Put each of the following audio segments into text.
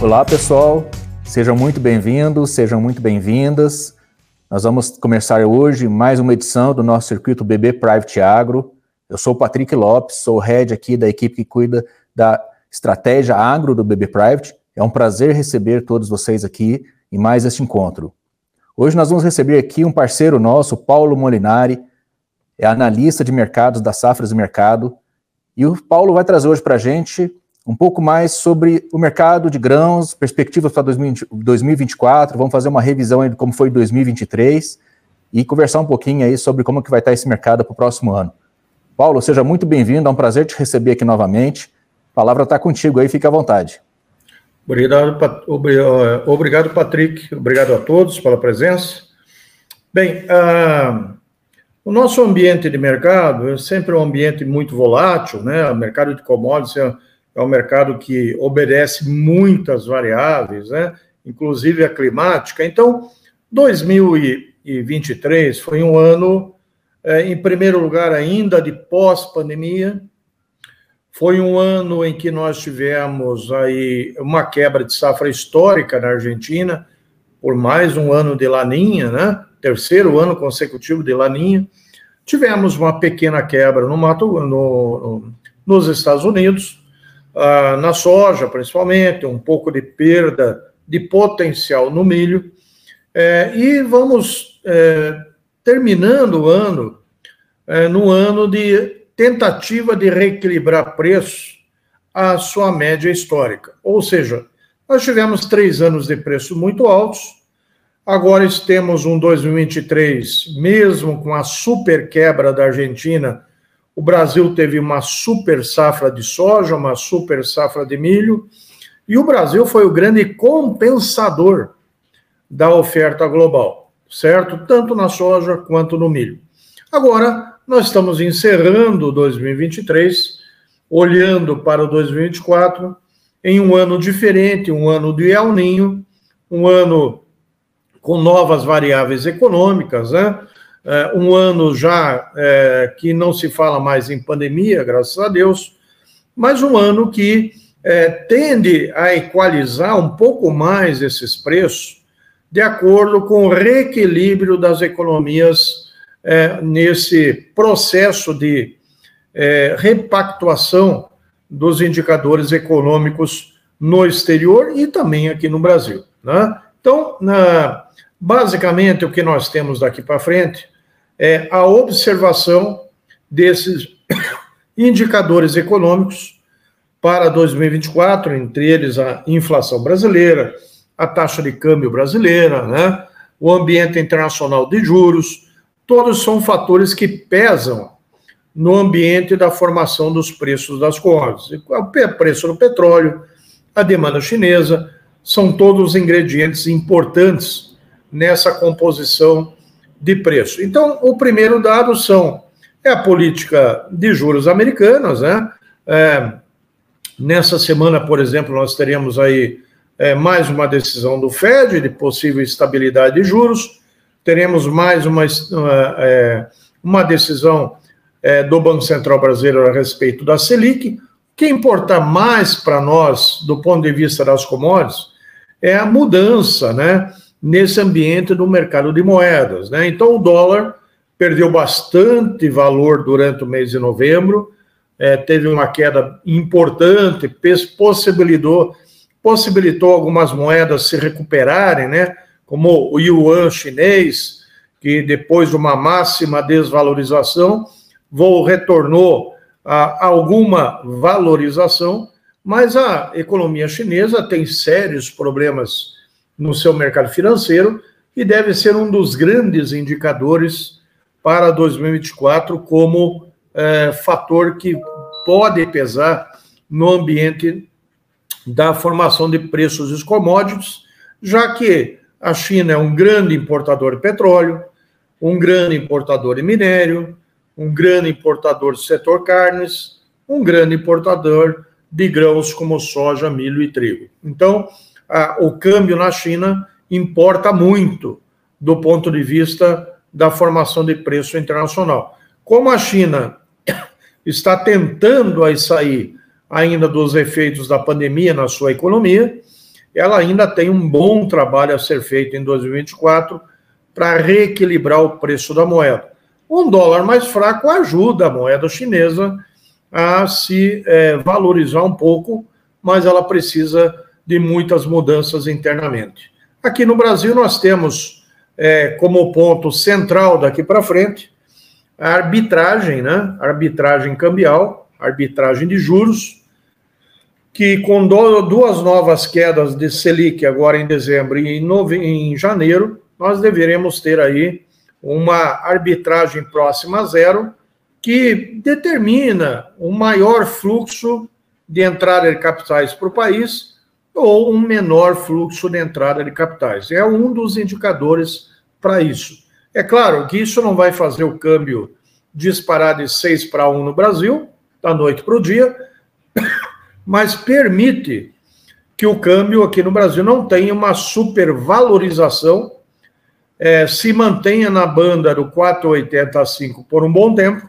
Olá, pessoal. Sejam muito bem-vindos, sejam muito bem-vindas. Nós vamos começar hoje mais uma edição do nosso circuito BB Private Agro. Eu sou o Patrick Lopes, sou o head aqui da equipe que cuida da estratégia agro do BB Private. É um prazer receber todos vocês aqui em mais este encontro. Hoje nós vamos receber aqui um parceiro nosso, Paulo Molinari, é analista de mercados da Safras e Mercado, e o Paulo vai trazer hoje para a gente um pouco mais sobre o mercado de grãos, perspectivas para 2024, vamos fazer uma revisão de como foi 2023 e conversar um pouquinho aí sobre como que vai estar esse mercado para o próximo ano. Paulo, seja muito bem-vindo, é um prazer te receber aqui novamente. A palavra está contigo aí, fique à vontade. Obrigado, obrigado, Patrick. Obrigado a todos pela presença. Bem, uh, o nosso ambiente de mercado é sempre um ambiente muito volátil, né? O mercado de commodities é é um mercado que obedece muitas variáveis, né? inclusive a climática. Então, 2023 foi um ano, é, em primeiro lugar, ainda de pós-pandemia. Foi um ano em que nós tivemos aí uma quebra de safra histórica na Argentina, por mais um ano de laninha, né? Terceiro ano consecutivo de laninha. Tivemos uma pequena quebra no mato, no, no, nos Estados Unidos, ah, na soja, principalmente, um pouco de perda de potencial no milho. É, e vamos é, terminando o ano é, no ano de tentativa de reequilibrar preços à sua média histórica. Ou seja, nós tivemos três anos de preços muito altos, agora temos um 2023, mesmo com a super quebra da Argentina o Brasil teve uma super safra de soja, uma super safra de milho, e o Brasil foi o grande compensador da oferta global, certo? Tanto na soja quanto no milho. Agora, nós estamos encerrando 2023, olhando para o 2024, em um ano diferente, um ano de El Ninho, um ano com novas variáveis econômicas, né? É, um ano já é, que não se fala mais em pandemia, graças a Deus, mas um ano que é, tende a equalizar um pouco mais esses preços, de acordo com o reequilíbrio das economias é, nesse processo de é, repactuação dos indicadores econômicos no exterior e também aqui no Brasil. Né? Então, na, basicamente, o que nós temos daqui para frente é a observação desses indicadores econômicos para 2024, entre eles a inflação brasileira, a taxa de câmbio brasileira, né, o ambiente internacional de juros, todos são fatores que pesam no ambiente da formação dos preços das commodities. O preço do petróleo, a demanda chinesa, são todos ingredientes importantes nessa composição de preço. Então, o primeiro dado são é a política de juros americanas, né? É, nessa semana, por exemplo, nós teremos aí é, mais uma decisão do Fed de possível estabilidade de juros, teremos mais uma, é, uma decisão é, do Banco Central Brasileiro a respeito da Selic. O que importa mais para nós, do ponto de vista das commodities, é a mudança, né? Nesse ambiente do mercado de moedas. Né? Então, o dólar perdeu bastante valor durante o mês de novembro, é, teve uma queda importante, possibilitou, possibilitou algumas moedas se recuperarem, né? como o yuan chinês, que depois de uma máxima desvalorização, vou, retornou a alguma valorização, mas a economia chinesa tem sérios problemas no seu mercado financeiro e deve ser um dos grandes indicadores para 2024 como é, fator que pode pesar no ambiente da formação de preços dos commodities, já que a China é um grande importador de petróleo, um grande importador de minério, um grande importador do setor carnes, um grande importador de grãos como soja, milho e trigo. Então, o câmbio na China importa muito do ponto de vista da formação de preço internacional. Como a China está tentando aí sair ainda dos efeitos da pandemia na sua economia, ela ainda tem um bom trabalho a ser feito em 2024 para reequilibrar o preço da moeda. Um dólar mais fraco ajuda a moeda chinesa a se é, valorizar um pouco, mas ela precisa de muitas mudanças internamente. Aqui no Brasil, nós temos é, como ponto central daqui para frente a arbitragem, né? arbitragem cambial, arbitragem de juros, que com duas novas quedas de Selic agora em dezembro e em, nove... em janeiro, nós deveremos ter aí uma arbitragem próxima a zero, que determina um maior fluxo de entrada de capitais para o país ou um menor fluxo de entrada de capitais. É um dos indicadores para isso. É claro que isso não vai fazer o câmbio disparar de 6 para 1 no Brasil, da noite para o dia, mas permite que o câmbio aqui no Brasil não tenha uma supervalorização, é, se mantenha na banda do 4,80 a 5 por um bom tempo,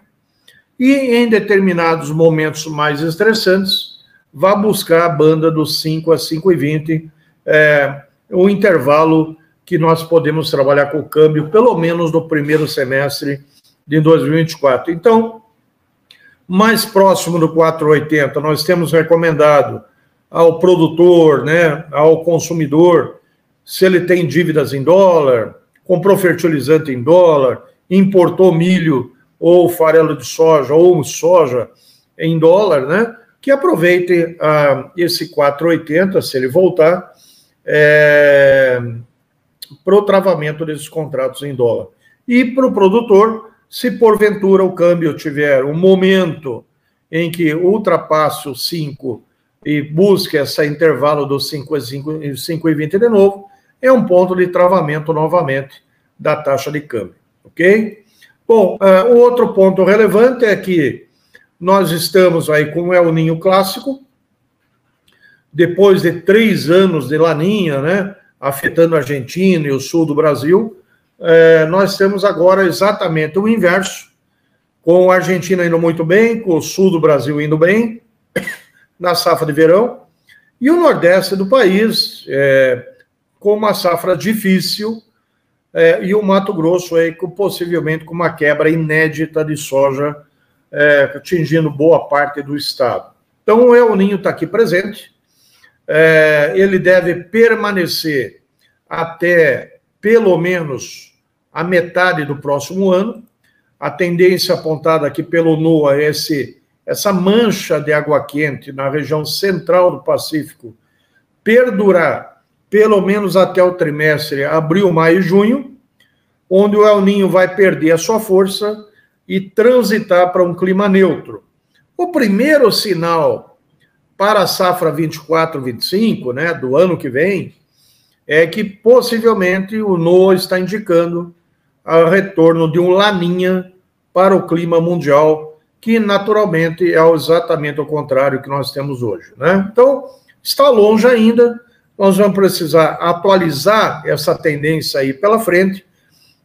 e em determinados momentos mais estressantes, vá buscar a banda dos 5 a 5,20, é, o intervalo que nós podemos trabalhar com o câmbio, pelo menos no primeiro semestre de 2024. Então, mais próximo do 4,80, nós temos recomendado ao produtor, né, ao consumidor, se ele tem dívidas em dólar, comprou fertilizante em dólar, importou milho ou farelo de soja, ou soja em dólar, né? Que aproveite ah, esse 4,80, se ele voltar, é, para o travamento desses contratos em dólar. E para o produtor, se porventura o câmbio tiver um momento em que ultrapasse o 5 e busque esse intervalo dos 5 e 5, 5 e 20 de novo, é um ponto de travamento novamente da taxa de câmbio, ok? Bom, uh, o outro ponto relevante é que nós estamos aí com o El Ninho clássico, depois de três anos de laninha, né, afetando a Argentina e o sul do Brasil, é, nós temos agora exatamente o inverso, com a Argentina indo muito bem, com o sul do Brasil indo bem, na safra de verão, e o nordeste do país é, com uma safra difícil, é, e o Mato Grosso aí com, possivelmente com uma quebra inédita de soja é, atingindo boa parte do estado. Então o El Ninho está aqui presente, é, ele deve permanecer até pelo menos a metade do próximo ano. A tendência apontada aqui pelo NOAA é esse, essa mancha de água quente na região central do Pacífico perdurar pelo menos até o trimestre abril, maio e junho, onde o El Ninho vai perder a sua força e transitar para um clima neutro. O primeiro sinal para a safra 24-25, né, do ano que vem, é que possivelmente o NOAA está indicando o retorno de um laninha para o clima mundial, que naturalmente é exatamente o contrário que nós temos hoje. Né? Então, está longe ainda, nós vamos precisar atualizar essa tendência aí pela frente,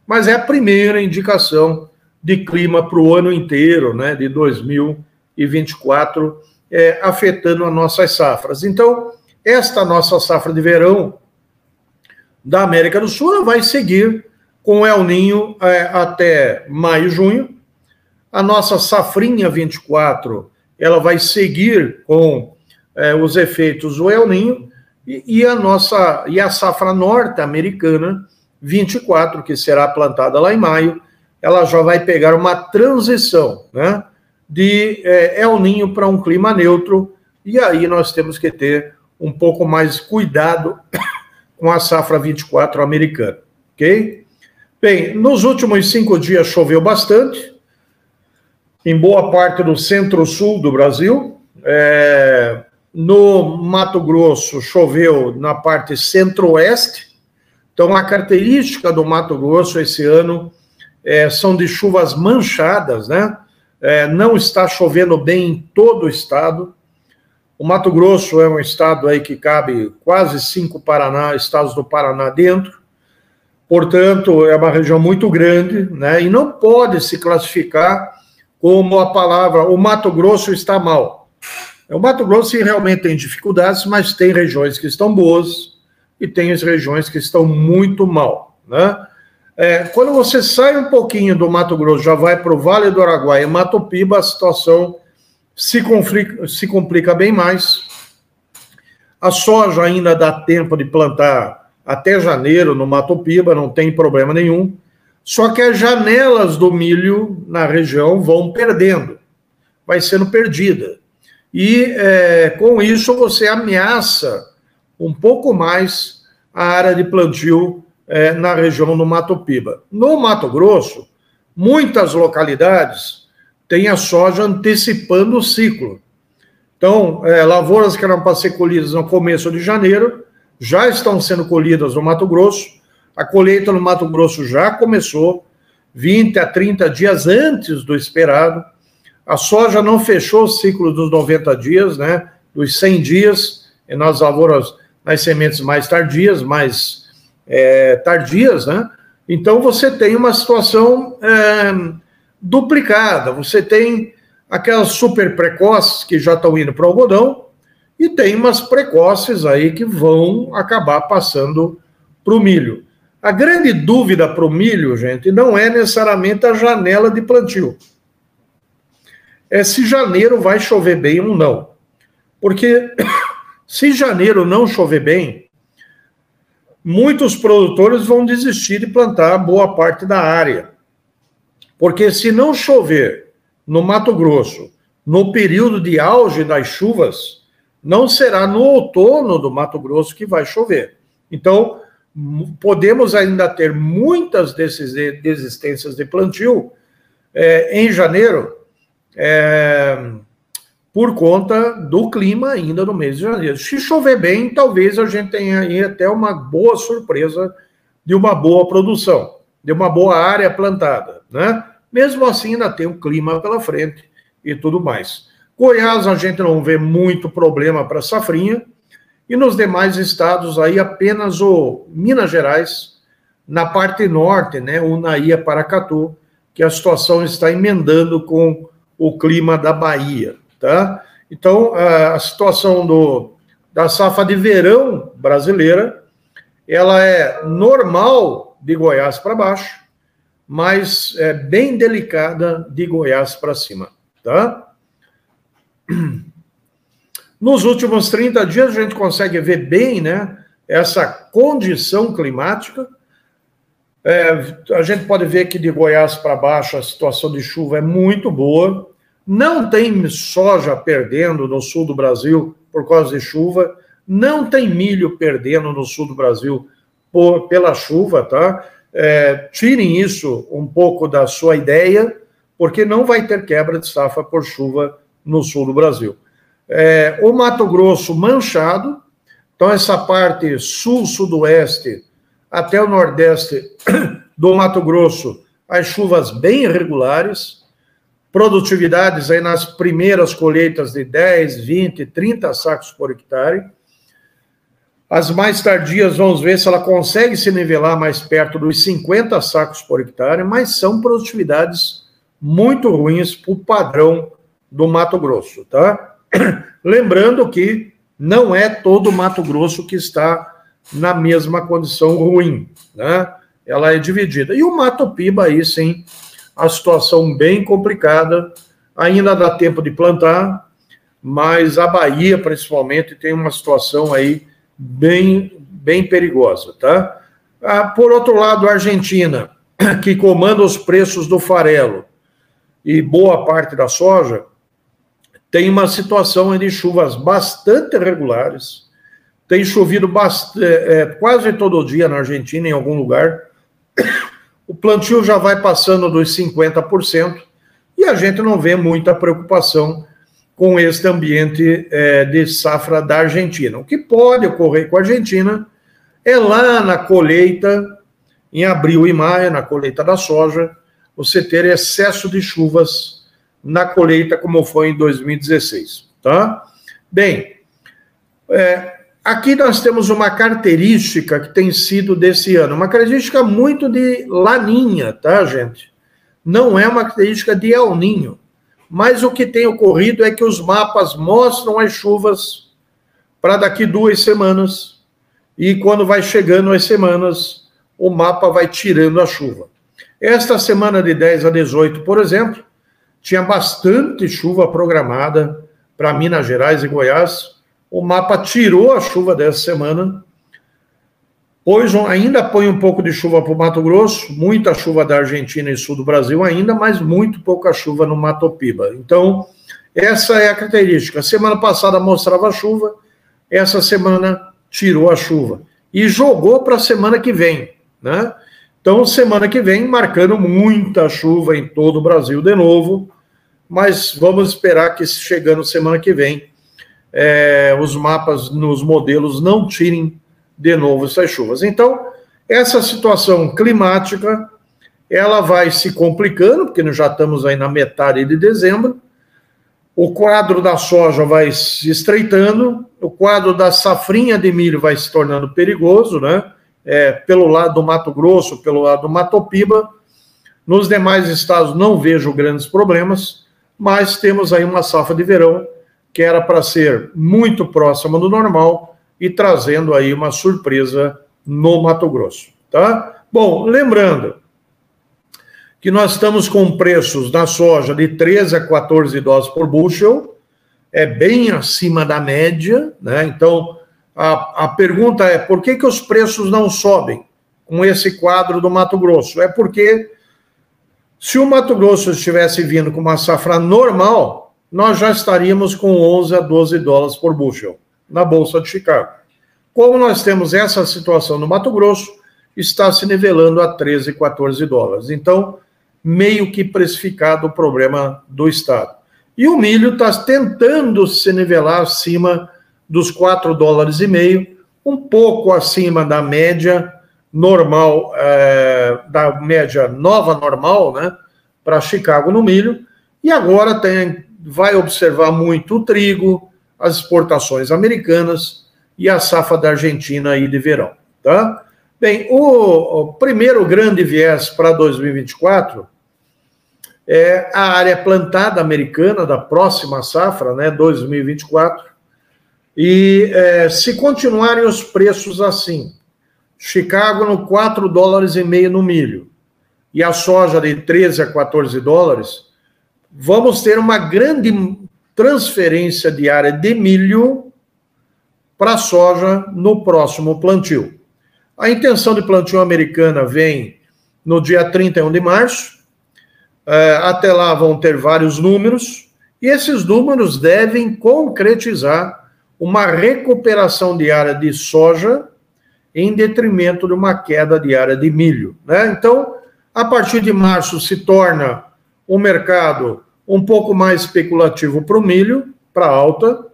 mas é a primeira indicação de clima para o ano inteiro, né, de 2024, é, afetando as nossas safras. Então, esta nossa safra de verão da América do Sul vai seguir com El Ninho é, até maio, junho. A nossa safrinha 24, ela vai seguir com é, os efeitos do El Ninho e, e a nossa e a safra norte-americana 24, que será plantada lá em maio, ela já vai pegar uma transição, né, de é, El Ninho para um clima neutro, e aí nós temos que ter um pouco mais cuidado com a safra 24 americana, ok? Bem, nos últimos cinco dias choveu bastante, em boa parte do centro-sul do Brasil, é, no Mato Grosso, choveu na parte centro-oeste. Então, a característica do Mato Grosso esse ano é, são de chuvas manchadas, né? É, não está chovendo bem em todo o estado. O Mato Grosso é um estado aí que cabe quase cinco Paraná, estados do Paraná dentro. Portanto, é uma região muito grande, né? E não pode se classificar como a palavra o Mato Grosso está mal O Mato Grosso realmente tem dificuldades, mas tem regiões que estão boas e tem as regiões que estão muito mal. Né? É, quando você sai um pouquinho do Mato Grosso, já vai para o Vale do Araguaia e Mato Piba, a situação se complica, se complica bem mais. A soja ainda dá tempo de plantar até janeiro no Mato Piba, não tem problema nenhum. Só que as janelas do milho na região vão perdendo, vai sendo perdida. E é, com isso você ameaça um pouco mais a área de plantio é, na região do Mato Piba. No Mato Grosso, muitas localidades têm a soja antecipando o ciclo. Então, é, lavouras que eram para ser colhidas no começo de janeiro já estão sendo colhidas no Mato Grosso a colheita no Mato Grosso já começou 20 a 30 dias antes do esperado. A soja não fechou o ciclo dos 90 dias, né? Dos 100 dias, e nas lavouras, nas sementes mais tardias, mais é, tardias, né? Então você tem uma situação é, duplicada. Você tem aquelas super precoces que já estão indo para o algodão, e tem umas precoces aí que vão acabar passando para o milho. A grande dúvida para o milho, gente, não é necessariamente a janela de plantio. É se janeiro vai chover bem ou não. Porque se janeiro não chover bem, muitos produtores vão desistir de plantar boa parte da área. Porque se não chover no Mato Grosso, no período de auge das chuvas, não será no outono do Mato Grosso que vai chover. Então, podemos ainda ter muitas desses desistências de plantio é, em janeiro, é, por conta do clima ainda no mês de janeiro. Se chover bem, talvez a gente tenha aí até uma boa surpresa de uma boa produção, de uma boa área plantada, né? Mesmo assim, ainda tem o clima pela frente e tudo mais. Goiás, a gente não vê muito problema para safrinha, e nos demais estados, aí apenas o Minas Gerais, na parte norte, né, Unaíra, Paracatu, que a situação está emendando com o clima da Bahia, tá? Então, a situação do, da safra de verão brasileira, ela é normal de Goiás para baixo, mas é bem delicada de Goiás para cima, tá? Nos últimos 30 dias, a gente consegue ver bem né, essa condição climática. É, a gente pode ver que de Goiás para baixo a situação de chuva é muito boa. Não tem soja perdendo no sul do Brasil por causa de chuva. Não tem milho perdendo no sul do Brasil por, pela chuva, tá? É, tirem isso um pouco da sua ideia, porque não vai ter quebra de safra por chuva no sul do Brasil é, o Mato Grosso manchado, então essa parte sul-sudoeste até o nordeste do Mato Grosso, as chuvas bem irregulares, produtividades aí nas primeiras colheitas de 10, 20, 30 sacos por hectare. As mais tardias, vamos ver se ela consegue se nivelar mais perto dos 50 sacos por hectare, mas são produtividades muito ruins para o padrão do Mato Grosso, tá? Lembrando que não é todo Mato Grosso que está na mesma condição ruim, né? Ela é dividida. E o Mato Piba, aí sim, a situação bem complicada. Ainda dá tempo de plantar, mas a Bahia, principalmente, tem uma situação aí bem, bem perigosa, tá? Ah, por outro lado, a Argentina, que comanda os preços do farelo e boa parte da soja, tem uma situação de chuvas bastante regulares, tem chovido bastante, é, é, quase todo dia na Argentina, em algum lugar. O plantio já vai passando dos 50%, e a gente não vê muita preocupação com este ambiente é, de safra da Argentina. O que pode ocorrer com a Argentina é lá na colheita, em abril e maio, na colheita da soja, você ter excesso de chuvas na colheita, como foi em 2016. Tá? Bem, é, aqui nós temos uma característica que tem sido desse ano, uma característica muito de laninha, tá, gente? Não é uma característica de El Ninho. mas o que tem ocorrido é que os mapas mostram as chuvas para daqui duas semanas, e quando vai chegando as semanas, o mapa vai tirando a chuva. Esta semana de 10 a 18, por exemplo, tinha bastante chuva programada para Minas Gerais e Goiás. O mapa tirou a chuva dessa semana Pois ainda põe um pouco de chuva para o Mato Grosso, muita chuva da Argentina e sul do Brasil ainda, mas muito pouca chuva no Mato Piba. Então, essa é a característica. Semana passada mostrava chuva, essa semana tirou a chuva e jogou para a semana que vem, né? Então, semana que vem, marcando muita chuva em todo o Brasil de novo, mas vamos esperar que chegando semana que vem, é, os mapas nos modelos não tirem de novo essas chuvas. Então, essa situação climática, ela vai se complicando, porque nós já estamos aí na metade de dezembro, o quadro da soja vai se estreitando, o quadro da safrinha de milho vai se tornando perigoso, né? É, pelo lado do Mato Grosso, pelo lado do Mato Piba. Nos demais estados não vejo grandes problemas, mas temos aí uma safra de verão que era para ser muito próxima do normal, e trazendo aí uma surpresa no Mato Grosso, tá? Bom, lembrando que nós estamos com preços da soja de 13 a 14 dólares por bushel, é bem acima da média, né? Então, a, a pergunta é, por que, que os preços não sobem com esse quadro do Mato Grosso? É porque se o Mato Grosso estivesse vindo com uma safra normal, nós já estaríamos com 11 a 12 dólares por bushel na Bolsa de Chicago. Como nós temos essa situação no Mato Grosso, está se nivelando a 13, 14 dólares. Então, meio que precificado o problema do Estado. E o milho está tentando se nivelar acima dos 4 dólares e meio, um pouco acima da média normal, é, da média nova normal, né, para Chicago no milho, e agora tem, vai observar muito o trigo, as exportações americanas e a safra da Argentina aí de verão, tá? Bem, o, o primeiro grande viés para 2024 é a área plantada americana da próxima safra, né, 2024. E é, se continuarem os preços assim, Chicago no 4 dólares e meio no milho e a soja de 13 a 14 dólares, vamos ter uma grande transferência de área de milho para soja no próximo plantio. A intenção de plantio americana vem no dia 31 de março. É, até lá vão ter vários números, e esses números devem concretizar uma recuperação de área de soja em detrimento de uma queda de área de milho. Né? Então, a partir de março se torna o mercado um pouco mais especulativo para o milho, para alta,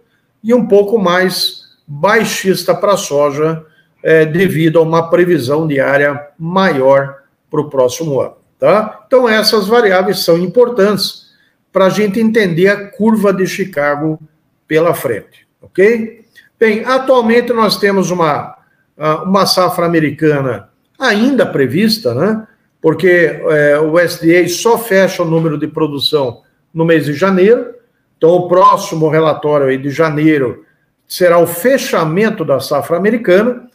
e um pouco mais baixista para a soja, é, devido a uma previsão de área maior para o próximo ano. Tá? Então, essas variáveis são importantes para a gente entender a curva de Chicago pela frente, ok? Bem, atualmente nós temos uma, uma safra americana ainda prevista, né? Porque é, o USDA só fecha o número de produção no mês de janeiro. Então, o próximo relatório aí de janeiro será o fechamento da safra americana,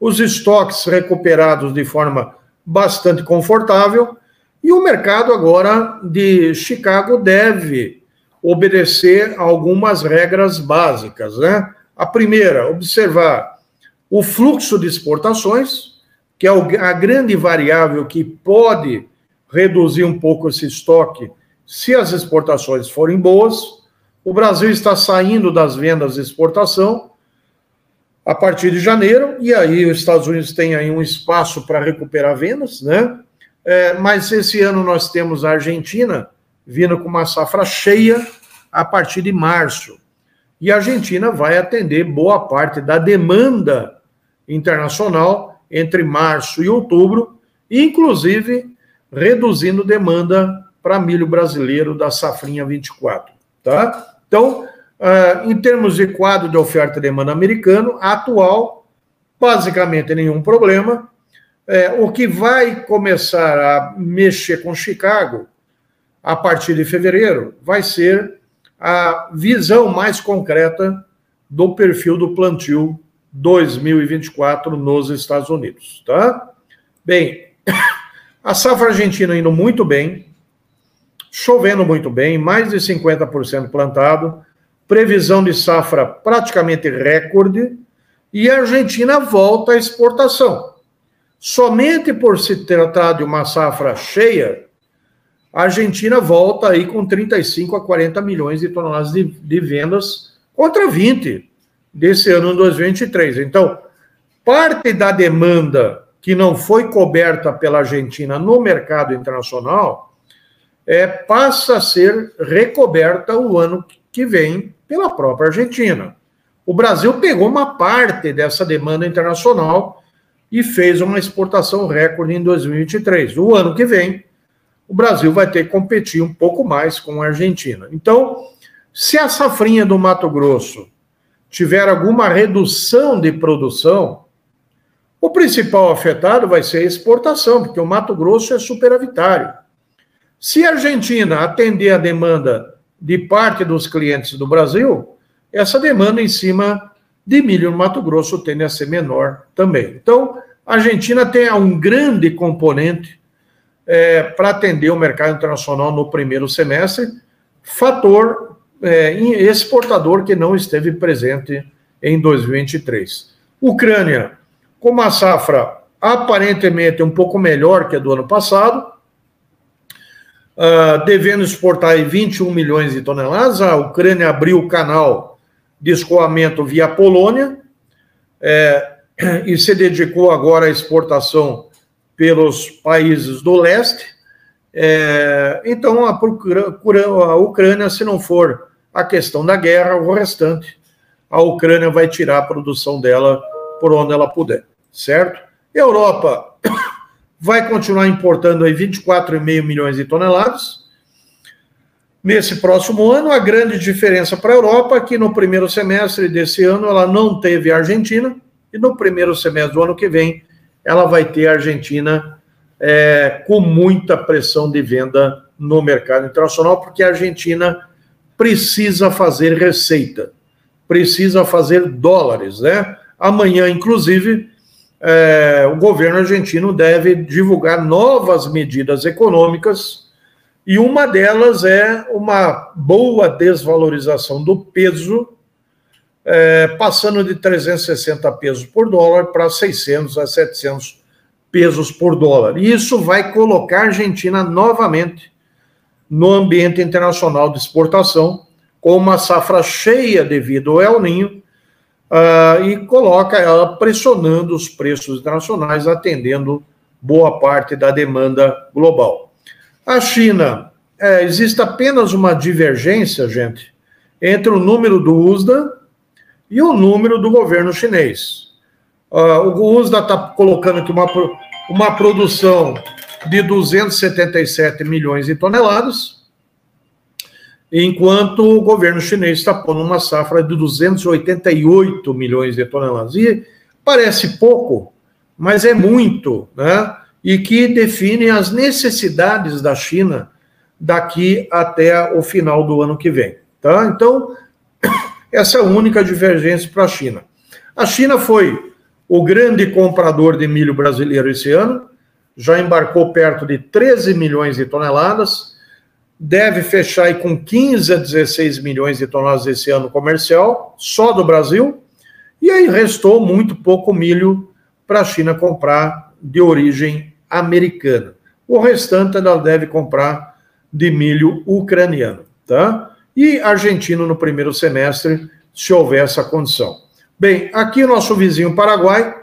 os estoques recuperados de forma bastante confortável, e o mercado agora de Chicago deve obedecer algumas regras básicas, né? A primeira, observar o fluxo de exportações, que é a grande variável que pode reduzir um pouco esse estoque se as exportações forem boas, o Brasil está saindo das vendas de exportação a partir de janeiro, e aí os Estados Unidos têm aí um espaço para recuperar vendas, né? É, mas esse ano nós temos a Argentina vindo com uma safra cheia a partir de março. E a Argentina vai atender boa parte da demanda internacional entre março e outubro, inclusive reduzindo demanda para milho brasileiro da safrinha 24, tá? Então, uh, em termos de quadro de oferta e demanda americano, atual, basicamente nenhum problema. É, o que vai começar a mexer com Chicago a partir de fevereiro, vai ser a visão mais concreta do perfil do plantio 2024 nos Estados Unidos, tá? Bem, a safra argentina indo muito bem, chovendo muito bem, mais de 50% plantado, previsão de safra praticamente recorde, e a Argentina volta à exportação. Somente por se tratar de uma safra cheia, a Argentina volta aí com 35 a 40 milhões de toneladas de, de vendas contra 20 desse ano 2023. Então, parte da demanda que não foi coberta pela Argentina no mercado internacional é, passa a ser recoberta o ano que vem pela própria Argentina. O Brasil pegou uma parte dessa demanda internacional e fez uma exportação recorde em 2023. O ano que vem, o Brasil vai ter que competir um pouco mais com a Argentina. Então, se a safrinha do Mato Grosso tiver alguma redução de produção, o principal afetado vai ser a exportação, porque o Mato Grosso é superavitário. Se a Argentina atender a demanda de parte dos clientes do Brasil, essa demanda em cima de milho no Mato Grosso tende a ser menor também. Então, a Argentina tem um grande componente é, para atender o mercado internacional no primeiro semestre, fator é, exportador que não esteve presente em 2023. Ucrânia, com uma safra aparentemente um pouco melhor que a do ano passado, uh, devendo exportar 21 milhões de toneladas. A Ucrânia abriu o canal de escoamento via Polônia é, e se dedicou agora à exportação pelos países do leste. É, então, a, a Ucrânia, se não for a questão da guerra, o restante, a Ucrânia vai tirar a produção dela por onde ela puder, certo? Europa vai continuar importando aí 24,5 milhões de toneladas. Nesse próximo ano, a grande diferença para a Europa é que no primeiro semestre desse ano ela não teve a Argentina, e no primeiro semestre do ano que vem ela vai ter a Argentina é, com muita pressão de venda no mercado internacional, porque a Argentina precisa fazer receita, precisa fazer dólares, né? Amanhã, inclusive, é, o governo argentino deve divulgar novas medidas econômicas e uma delas é uma boa desvalorização do peso, é, passando de 360 pesos por dólar para 600 a 700 pesos por dólar. E isso vai colocar a Argentina novamente no ambiente internacional de exportação, com uma safra cheia devido ao El Ninho uh, e coloca ela pressionando os preços internacionais, atendendo boa parte da demanda global. A China, é, existe apenas uma divergência, gente, entre o número do USDA e o número do governo chinês. Uh, o USDA está colocando aqui uma, uma produção de 277 milhões de toneladas, enquanto o governo chinês está pondo uma safra de 288 milhões de toneladas. E parece pouco, mas é muito, né? E que define as necessidades da China daqui até o final do ano que vem, tá? Então, essa é a única divergência para a China. A China foi o grande comprador de milho brasileiro esse ano, já embarcou perto de 13 milhões de toneladas, deve fechar aí com 15 a 16 milhões de toneladas esse ano comercial, só do Brasil, e aí restou muito pouco milho para a China comprar de origem americana. O restante ela deve comprar de milho ucraniano, tá? E argentino no primeiro semestre, se houver essa condição. Bem, aqui o nosso vizinho Paraguai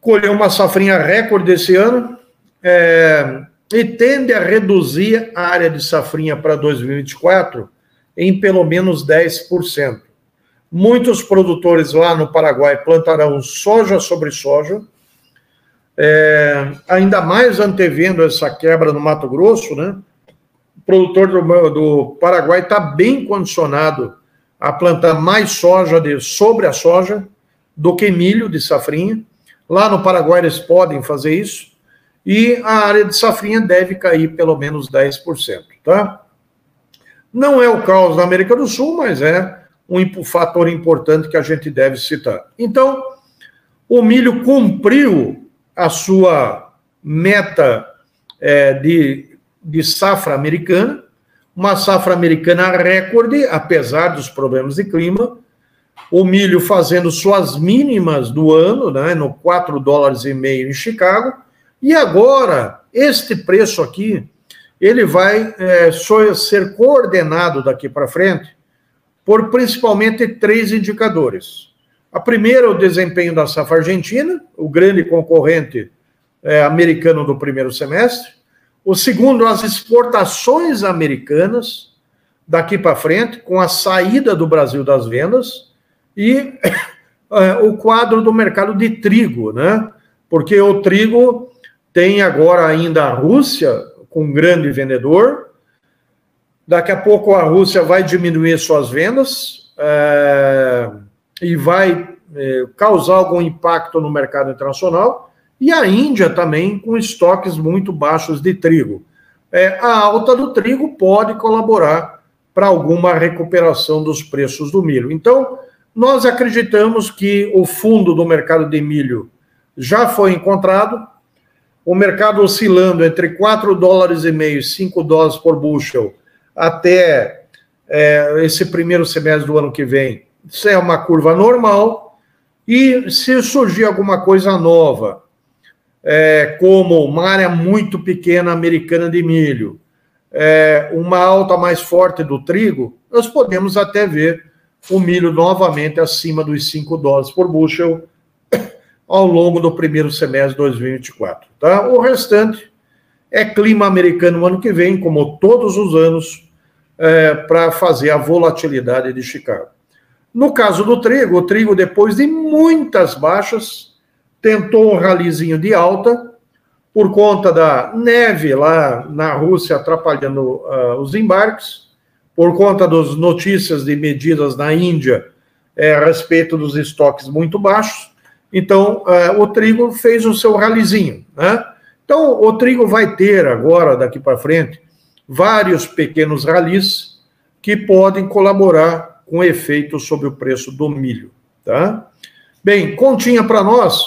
colheu uma safrinha recorde esse ano, é, e tende a reduzir a área de safrinha para 2024 em pelo menos 10%. Muitos produtores lá no Paraguai plantarão soja sobre soja, é, ainda mais antevendo essa quebra no Mato Grosso, né? O produtor do, do Paraguai está bem condicionado a plantar mais soja de, sobre a soja do que milho de safrinha. Lá no Paraguai eles podem fazer isso. E a área de safrinha deve cair pelo menos 10%, tá? Não é o caos da América do Sul, mas é um fator importante que a gente deve citar. Então, o milho cumpriu a sua meta é, de, de safra americana, uma safra americana recorde, apesar dos problemas de clima, o milho fazendo suas mínimas do ano, né, no 4 dólares e meio em Chicago, e agora, este preço aqui, ele vai é, ser coordenado daqui para frente por principalmente três indicadores. A primeira é o desempenho da safra argentina, o grande concorrente é, americano do primeiro semestre. O segundo, as exportações americanas daqui para frente, com a saída do Brasil das vendas. E é, o quadro do mercado de trigo, né? Porque o trigo tem agora ainda a Rússia com um grande vendedor. Daqui a pouco a Rússia vai diminuir suas vendas é, e vai é, causar algum impacto no mercado internacional. E a Índia também com estoques muito baixos de trigo. É, a alta do trigo pode colaborar para alguma recuperação dos preços do milho. Então, nós acreditamos que o fundo do mercado de milho já foi encontrado, o mercado oscilando entre 4 dólares e meio e 5 dólares por bushel até é, esse primeiro semestre do ano que vem. Isso é uma curva normal. E se surgir alguma coisa nova, é, como uma área muito pequena americana de milho, é, uma alta mais forte do trigo, nós podemos até ver o milho novamente acima dos 5 dólares por bushel ao longo do primeiro semestre de 2024. Tá? O restante é clima americano no ano que vem, como todos os anos, é, para fazer a volatilidade de Chicago. No caso do trigo, o trigo, depois de muitas baixas, tentou um ralizinho de alta, por conta da neve lá na Rússia atrapalhando uh, os embarques, por conta das notícias de medidas na Índia é, a respeito dos estoques muito baixos, então, uh, o trigo fez o seu ralizinho, né? Então, o trigo vai ter agora, daqui para frente, vários pequenos ralis que podem colaborar com efeito sobre o preço do milho, tá? Bem, continha para nós,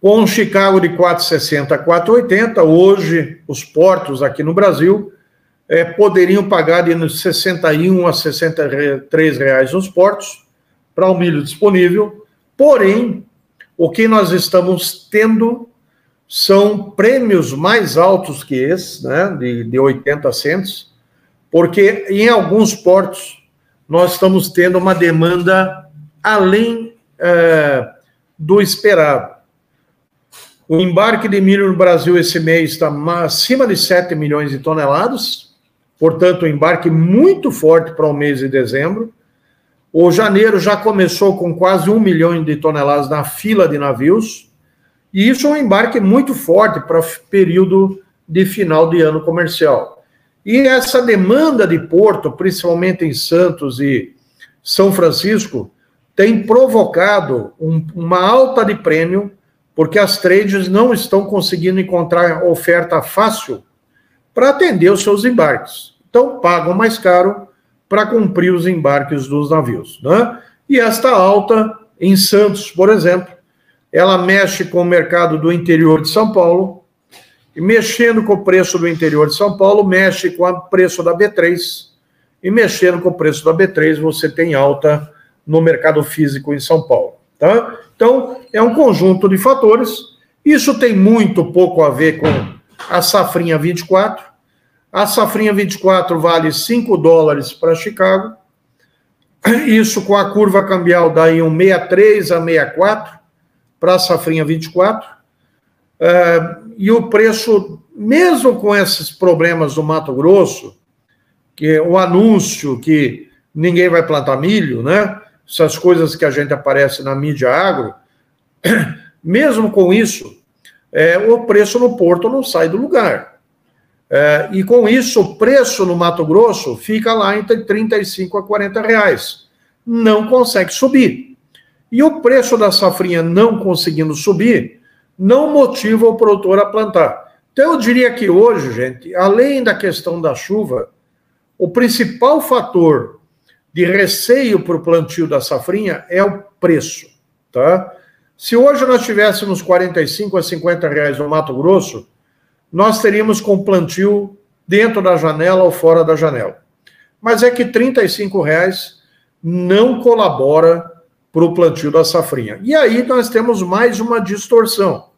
com Chicago de 4,60 a 4,80, hoje os portos aqui no Brasil é, poderiam pagar de 61 a 63 reais nos portos para o milho disponível, Porém, o que nós estamos tendo são prêmios mais altos que esse, né, de, de 80 centos, porque em alguns portos nós estamos tendo uma demanda além é, do esperado. O embarque de milho no Brasil esse mês está acima de 7 milhões de toneladas, portanto, um embarque muito forte para o mês de dezembro. O janeiro já começou com quase um milhão de toneladas na fila de navios, e isso é um embarque muito forte para o período de final de ano comercial. E essa demanda de porto, principalmente em Santos e São Francisco, tem provocado um, uma alta de prêmio, porque as trades não estão conseguindo encontrar oferta fácil para atender os seus embarques. Então, pagam mais caro para cumprir os embarques dos navios. Né? E esta alta em Santos, por exemplo, ela mexe com o mercado do interior de São Paulo, e mexendo com o preço do interior de São Paulo, mexe com o preço da B3, e mexendo com o preço da B3, você tem alta no mercado físico em São Paulo. Tá? Então, é um conjunto de fatores. Isso tem muito pouco a ver com a safrinha 24, a safrinha 24 vale 5 dólares para Chicago. Isso com a curva cambial daí um 63 a 64 para a safrinha 24. É, e o preço, mesmo com esses problemas do Mato Grosso, que é o anúncio que ninguém vai plantar milho, né? Essas coisas que a gente aparece na mídia agro, mesmo com isso, é, o preço no porto não sai do lugar. É, e com isso, o preço no Mato Grosso fica lá entre 35 a 40 reais. Não consegue subir. E o preço da safrinha não conseguindo subir, não motiva o produtor a plantar. Então, eu diria que hoje, gente, além da questão da chuva, o principal fator de receio para o plantio da safrinha é o preço, tá? Se hoje nós tivéssemos 45 a 50 reais no Mato Grosso, nós teríamos com plantio dentro da janela ou fora da janela. Mas é que 35 reais não colabora para o plantio da safrinha. E aí nós temos mais uma distorção.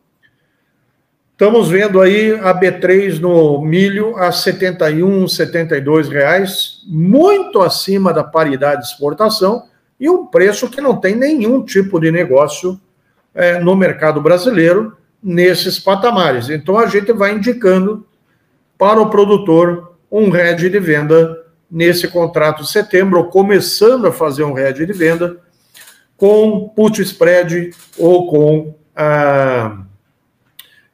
Estamos vendo aí a B3 no milho a 71, 72 reais, muito acima da paridade de exportação e um preço que não tem nenhum tipo de negócio é, no mercado brasileiro nesses patamares. Então a gente vai indicando para o produtor um head de venda nesse contrato de setembro, ou começando a fazer um head de venda com put spread ou com a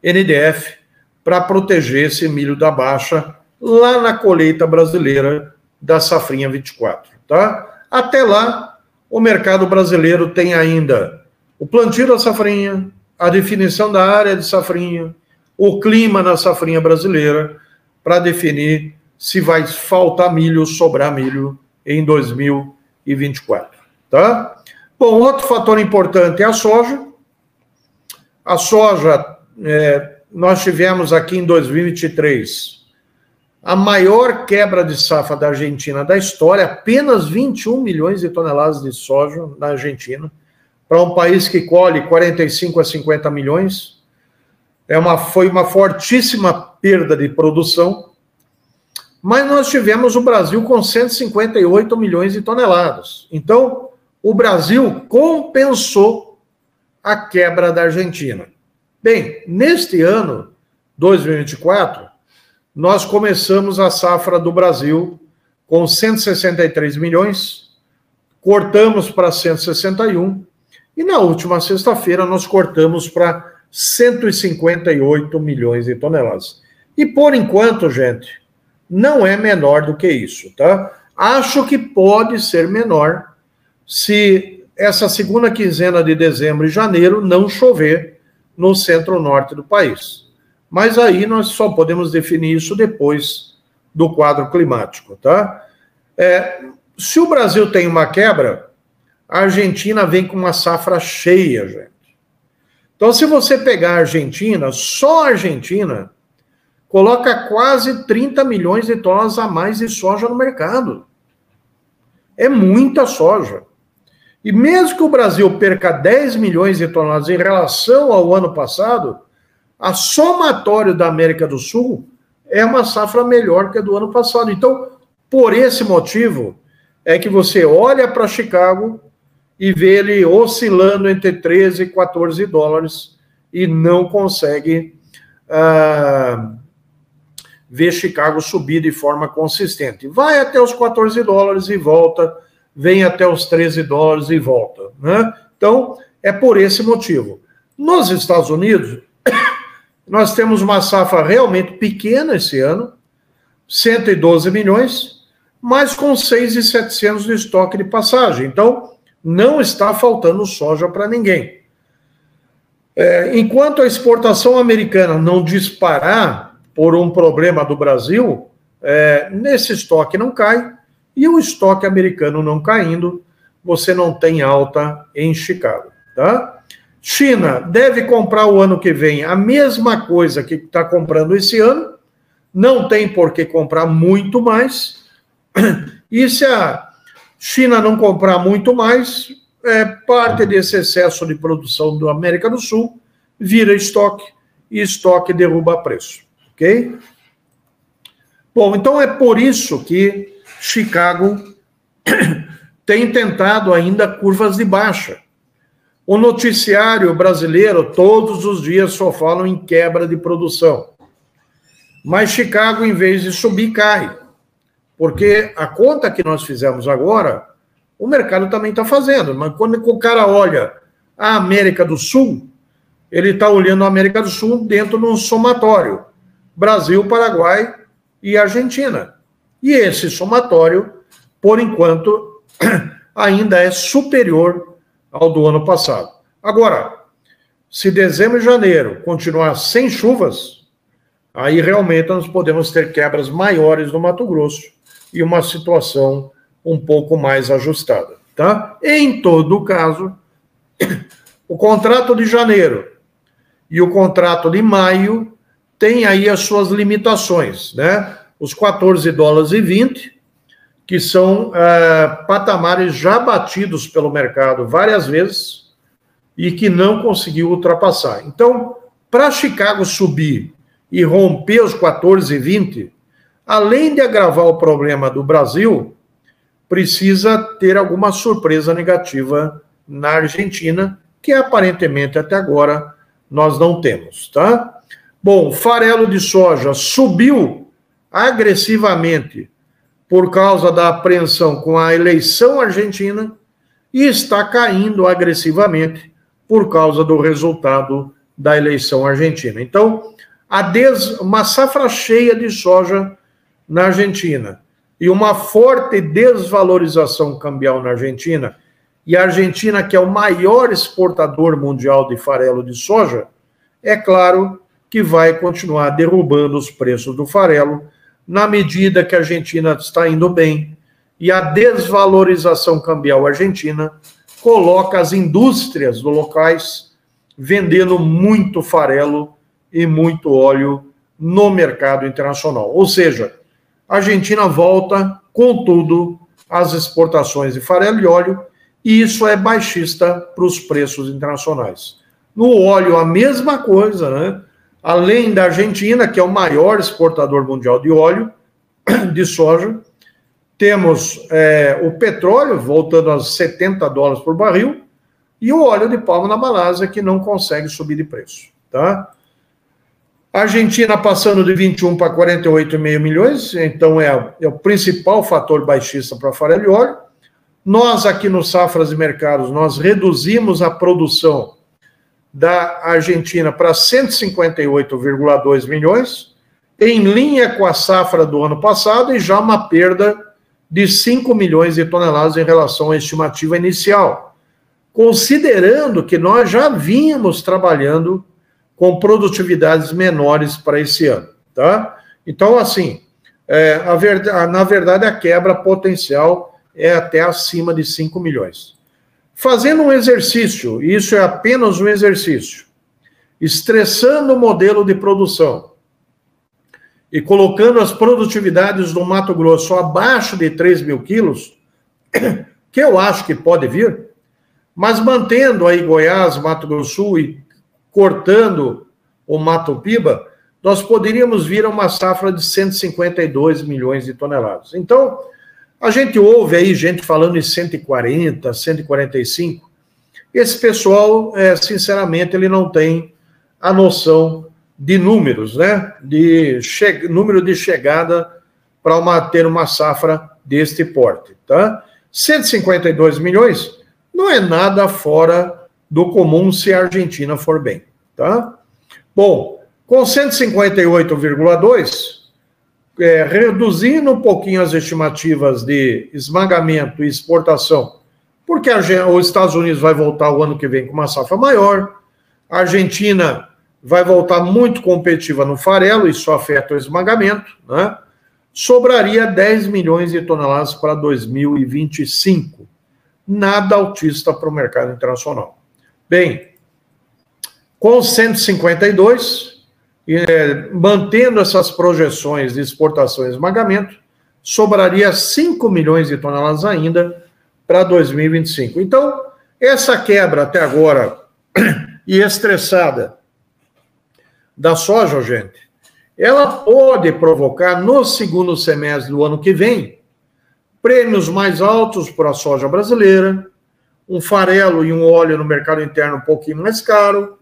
NDF para proteger esse milho da baixa lá na colheita brasileira da safrinha 24, tá? Até lá, o mercado brasileiro tem ainda o plantio da safrinha, a definição da área de safrinha, o clima na safrinha brasileira, para definir se vai faltar milho ou sobrar milho em 2024, tá? Bom, outro fator importante é a soja. A soja, é, nós tivemos aqui em 2023 a maior quebra de safra da Argentina da história, apenas 21 milhões de toneladas de soja na Argentina, para um país que colhe 45 a 50 milhões. É uma, foi uma fortíssima perda de produção mas nós tivemos o Brasil com 158 milhões de toneladas. Então, o Brasil compensou a quebra da Argentina. Bem, neste ano, 2024, nós começamos a safra do Brasil com 163 milhões, cortamos para 161 e na última sexta-feira nós cortamos para 158 milhões de toneladas. E por enquanto, gente, não é menor do que isso, tá? Acho que pode ser menor se essa segunda quinzena de dezembro e janeiro não chover no centro-norte do país. Mas aí nós só podemos definir isso depois do quadro climático, tá? É, se o Brasil tem uma quebra, a Argentina vem com uma safra cheia, gente. Então, se você pegar a Argentina, só a Argentina coloca quase 30 milhões de toneladas a mais de soja no mercado. É muita soja. E mesmo que o Brasil perca 10 milhões de toneladas em relação ao ano passado, a somatório da América do Sul é uma safra melhor que a do ano passado. Então, por esse motivo, é que você olha para Chicago e vê ele oscilando entre 13 e 14 dólares e não consegue. Uh, ver Chicago subir de forma consistente. Vai até os 14 dólares e volta, vem até os 13 dólares e volta. Né? Então, é por esse motivo. Nos Estados Unidos, nós temos uma safra realmente pequena esse ano, 112 milhões, mas com 6,700 de estoque de passagem. Então, não está faltando soja para ninguém. É, enquanto a exportação americana não disparar, por um problema do Brasil, é, nesse estoque não cai, e o estoque americano não caindo, você não tem alta em Chicago. Tá? China deve comprar o ano que vem a mesma coisa que está comprando esse ano, não tem por que comprar muito mais, e se a China não comprar muito mais, é, parte desse excesso de produção da América do Sul vira estoque, e estoque derruba preço. Ok? Bom, então é por isso que Chicago tem tentado ainda curvas de baixa. O noticiário brasileiro todos os dias só falam em quebra de produção. Mas Chicago, em vez de subir, cai. Porque a conta que nós fizemos agora, o mercado também está fazendo. Mas quando o cara olha a América do Sul, ele está olhando a América do Sul dentro de um somatório. Brasil, Paraguai e Argentina. E esse somatório, por enquanto, ainda é superior ao do ano passado. Agora, Se dezembro e janeiro continuar sem chuvas, aí realmente nós podemos ter quebras maiores no Mato Grosso e uma situação um pouco mais ajustada, tá? Em todo caso, o contrato de janeiro e o contrato de maio têm aí as suas limitações, né? Os 14 dólares e 20, que são é, patamares já batidos pelo mercado várias vezes, e que não conseguiu ultrapassar. Então, para Chicago subir e romper os 14,20, além de agravar o problema do Brasil, precisa ter alguma surpresa negativa na Argentina, que aparentemente até agora nós não temos, tá? Bom, farelo de soja subiu agressivamente por causa da apreensão com a eleição argentina e está caindo agressivamente por causa do resultado da eleição argentina. Então, a des... uma safra cheia de soja na Argentina. E uma forte desvalorização cambial na Argentina, e a Argentina, que é o maior exportador mundial de farelo de soja, é claro que vai continuar derrubando os preços do farelo na medida que a Argentina está indo bem. E a desvalorização cambial argentina coloca as indústrias locais vendendo muito farelo e muito óleo no mercado internacional. Ou seja, a Argentina volta com tudo às exportações de farelo e óleo, e isso é baixista para os preços internacionais. No óleo, a mesma coisa, né? Além da Argentina, que é o maior exportador mundial de óleo, de soja, temos é, o petróleo voltando a 70 dólares por barril e o óleo de palma na Malásia que não consegue subir de preço, tá? Argentina passando de 21 para 48,5 milhões, então é, é, o principal fator baixista para farelo e óleo. Nós aqui no Safras e Mercados, nós reduzimos a produção da Argentina para 158,2 milhões, em linha com a safra do ano passado e já uma perda de 5 milhões de toneladas em relação à estimativa inicial, considerando que nós já vínhamos trabalhando com produtividades menores para esse ano, tá? Então, assim, é, a na verdade, a quebra potencial é até acima de 5 milhões. Fazendo um exercício, isso é apenas um exercício, estressando o modelo de produção, e colocando as produtividades do Mato Grosso abaixo de 3 mil quilos, que eu acho que pode vir, mas mantendo aí Goiás, Mato Grosso e cortando o Mato Piba, nós poderíamos vir a uma safra de 152 milhões de toneladas. Então, a gente ouve aí gente falando em 140, 145. Esse pessoal, é, sinceramente, ele não tem a noção de números, né? De número de chegada para ter uma safra deste porte, tá? 152 milhões não é nada fora do comum se a Argentina for bem, tá? Bom, com 158,2, é, reduzindo um pouquinho as estimativas de esmagamento e exportação, porque a, os Estados Unidos vai voltar o ano que vem com uma safra maior, a Argentina vai voltar muito competitiva no farelo, isso afeta o esmagamento, né? sobraria 10 milhões de toneladas para 2025. Nada autista para o mercado internacional. Bem, com 152, é, mantendo essas projeções de exportação e esmagamento, sobraria 5 milhões de toneladas ainda para 2025. Então, essa quebra até agora e estressada da soja, gente, ela pode provocar no segundo semestre do ano que vem prêmios mais altos para a soja brasileira, um farelo e um óleo no mercado interno um pouquinho mais caro,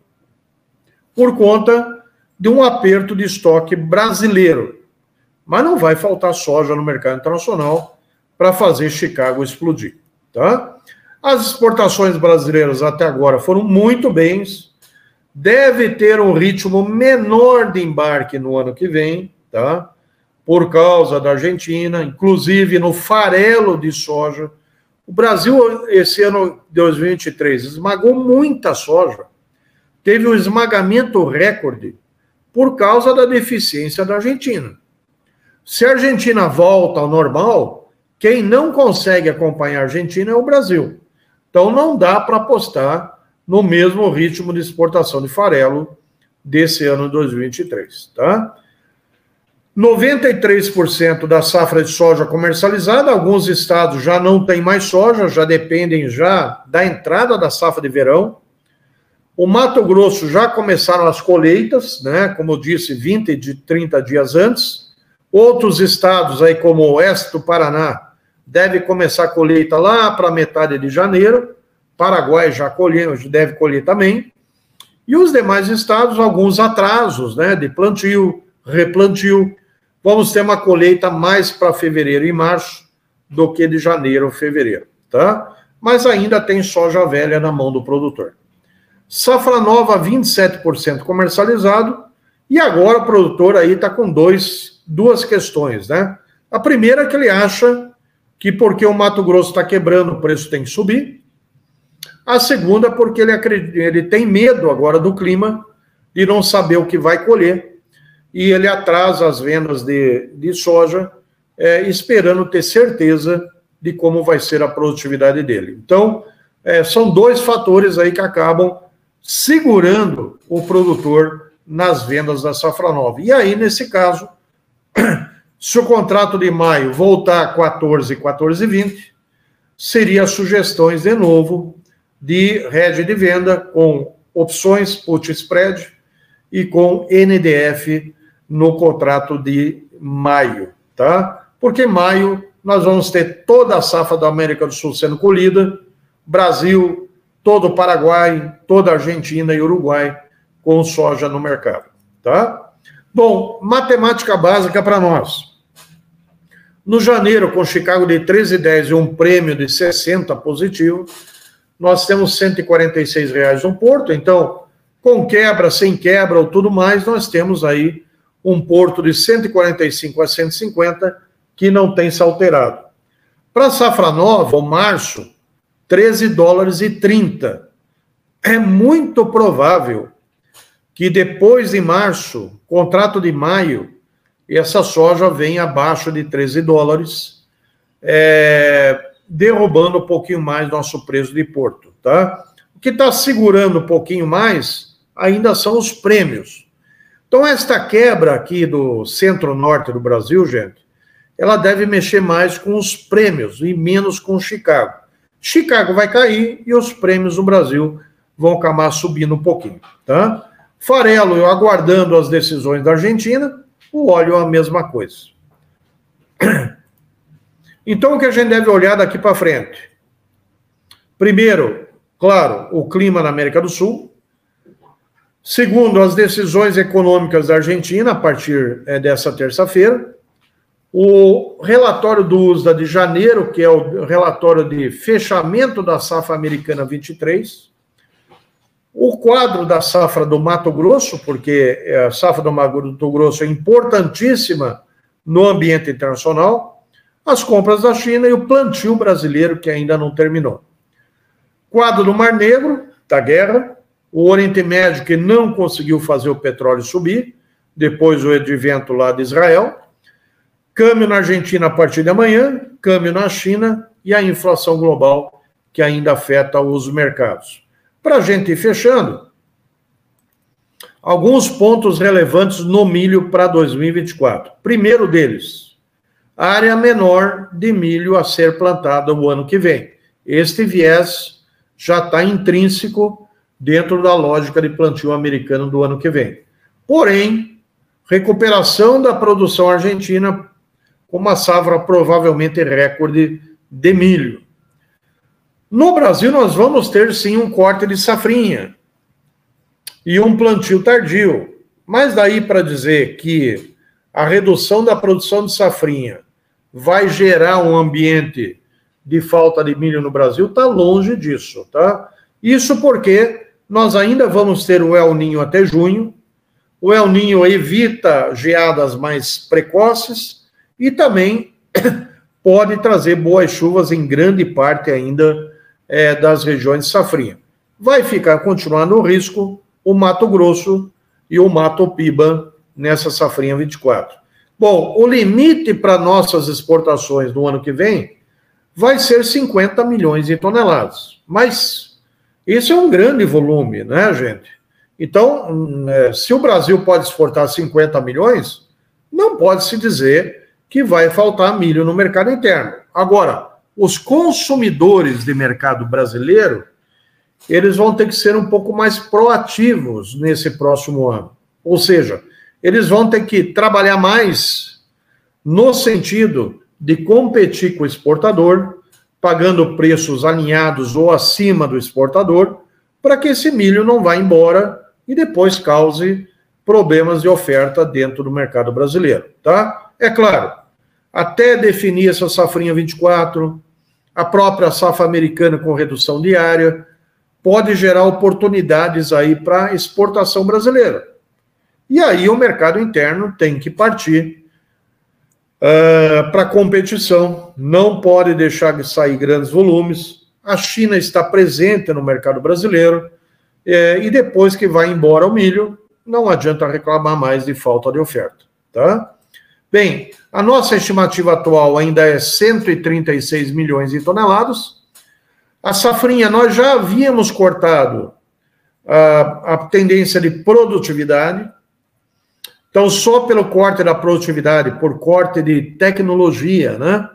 por conta de um aperto de estoque brasileiro. Mas não vai faltar soja no mercado internacional para fazer Chicago explodir, tá? As exportações brasileiras até agora foram muito bens, deve ter um ritmo menor de embarque no ano que vem, tá? Por causa da Argentina, inclusive no farelo de soja. O Brasil, esse ano de 2023, esmagou muita soja. teve um esmagamento recorde por causa da deficiência da Argentina. Se a Argentina volta ao normal, quem não consegue acompanhar a Argentina é o Brasil. Então não dá para apostar no mesmo ritmo de exportação de farelo desse ano 2023, tá? 93% da safra de soja comercializada, alguns estados já não têm mais soja, já dependem já da entrada da safra de verão. O Mato Grosso já começaram as colheitas, né, como eu disse, 20 de 30 dias antes. Outros estados aí como o oeste do Paraná deve começar a colheita lá para metade de janeiro. Paraguai já colheu, deve colher também. E os demais estados, alguns atrasos, né, de plantio, replantio. Vamos ter uma colheita mais para fevereiro e março do que de janeiro ou fevereiro, tá? Mas ainda tem soja velha na mão do produtor. Safra nova, 27% comercializado. E agora o produtor aí está com dois, duas questões, né? A primeira é que ele acha que porque o Mato Grosso está quebrando, o preço tem que subir. A segunda, é porque ele, acredita, ele tem medo agora do clima, de não saber o que vai colher e ele atrasa as vendas de, de soja, é, esperando ter certeza de como vai ser a produtividade dele. Então, é, são dois fatores aí que acabam segurando o produtor nas vendas da safra nova. E aí, nesse caso, se o contrato de maio voltar a 14, 14 20, seria sugestões de novo de rede de venda com opções put spread e com NDF no contrato de maio, tá? Porque maio nós vamos ter toda a safra da América do Sul sendo colhida, Brasil, todo o Paraguai, toda a Argentina e Uruguai com soja no mercado, tá? Bom, matemática básica para nós. No janeiro, com Chicago de 13,10 e um prêmio de 60 positivo, nós temos 146 reais no porto, então, com quebra, sem quebra ou tudo mais, nós temos aí um porto de 145 a 150 que não tem se alterado. Para a safra nova, o março, 13 dólares e 30. É muito provável que depois de março, contrato de maio, essa soja venha abaixo de 13 dólares, é, derrubando um pouquinho mais nosso preço de porto, tá? O que está segurando um pouquinho mais ainda são os prêmios. Então, esta quebra aqui do centro-norte do Brasil, gente, ela deve mexer mais com os prêmios e menos com Chicago. Chicago vai cair e os prêmios no Brasil vão acabar subindo um pouquinho, tá? Farelo, eu aguardando as decisões da Argentina, o óleo é a mesma coisa. Então, o que a gente deve olhar daqui para frente? Primeiro, claro, o clima na América do Sul, Segundo, as decisões econômicas da Argentina, a partir é, dessa terça-feira. O relatório do USDA de janeiro, que é o relatório de fechamento da safra americana 23. O quadro da safra do Mato Grosso, porque a safra do Mato Grosso é importantíssima no ambiente internacional. As compras da China e o plantio brasileiro, que ainda não terminou. Quadro do Mar Negro, da guerra o Oriente Médio, que não conseguiu fazer o petróleo subir, depois o advento lá de Israel, câmbio na Argentina a partir de amanhã, câmbio na China e a inflação global, que ainda afeta os mercados. Para a gente ir fechando, alguns pontos relevantes no milho para 2024. Primeiro deles, área menor de milho a ser plantada o ano que vem. Este viés já está intrínseco dentro da lógica de plantio americano do ano que vem. Porém, recuperação da produção argentina com uma safra provavelmente recorde de milho. No Brasil, nós vamos ter sim um corte de safrinha e um plantio tardio. Mas daí para dizer que a redução da produção de safrinha vai gerar um ambiente de falta de milho no Brasil, está longe disso, tá? Isso porque nós ainda vamos ter o El Ninho até junho. O El Ninho evita geadas mais precoces e também pode trazer boas chuvas em grande parte ainda é, das regiões de safrinha. Vai ficar, continuar no risco o Mato Grosso e o Mato Piba nessa safrinha 24. Bom, o limite para nossas exportações no ano que vem vai ser 50 milhões de toneladas. Mas isso é um grande volume, né, gente? Então, é, se o Brasil pode exportar 50 milhões, não pode se dizer que vai faltar milho no mercado interno. Agora, os consumidores de mercado brasileiro, eles vão ter que ser um pouco mais proativos nesse próximo ano. Ou seja, eles vão ter que trabalhar mais no sentido de competir com o exportador, pagando preços alinhados ou acima do exportador, para que esse milho não vá embora e depois cause problemas de oferta dentro do mercado brasileiro, tá? É claro, até definir essa safrinha 24, a própria safra americana com redução diária, pode gerar oportunidades aí para exportação brasileira. E aí o mercado interno tem que partir uh, para competição, não pode deixar de sair grandes volumes. A China está presente no mercado brasileiro, é, e depois que vai embora o milho, não adianta reclamar mais de falta de oferta, tá? Bem, a nossa estimativa atual ainda é 136 milhões de toneladas. A safrinha, nós já havíamos cortado a, a tendência de produtividade. Então, só pelo corte da produtividade, por corte de tecnologia, né?